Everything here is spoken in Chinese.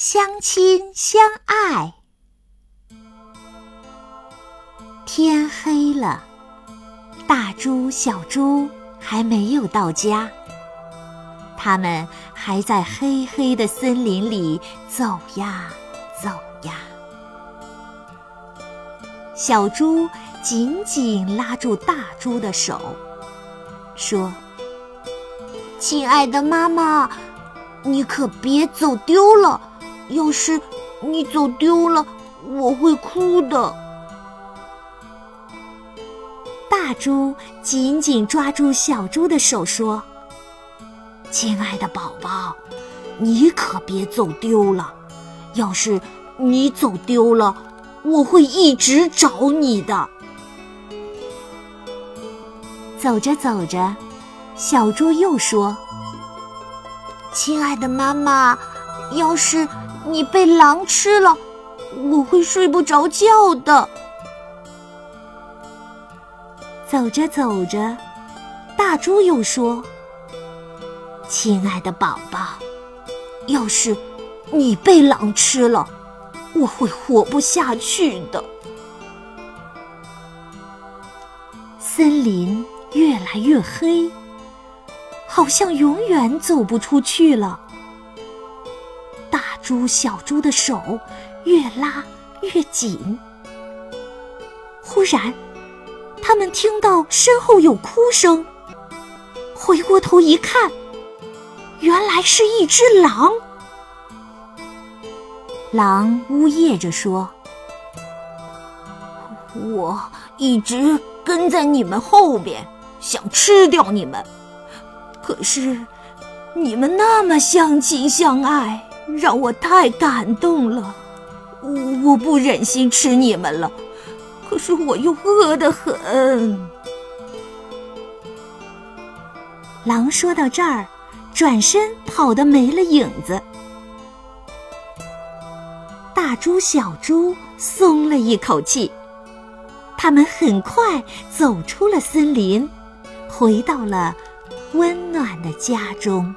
相亲相爱。天黑了，大猪、小猪还没有到家，他们还在黑黑的森林里走呀走呀。小猪紧紧拉住大猪的手，说：“亲爱的妈妈，你可别走丢了。”要是你走丢了，我会哭的。大猪紧紧抓住小猪的手说：“亲爱的宝宝，你可别走丢了。要是你走丢了，我会一直找你的。”走着走着，小猪又说：“亲爱的妈妈，要是……”你被狼吃了，我会睡不着觉的。走着走着，大猪又说：“亲爱的宝宝，要是你被狼吃了，我会活不下去的。”森林越来越黑，好像永远走不出去了。猪小猪的手越拉越紧，忽然，他们听到身后有哭声，回过头一看，原来是一只狼。狼呜咽着说：“我一直跟在你们后边，想吃掉你们，可是你们那么相亲相爱。”让我太感动了，我我不忍心吃你们了，可是我又饿得很。狼说到这儿，转身跑得没了影子。大猪、小猪松了一口气，他们很快走出了森林，回到了温暖的家中。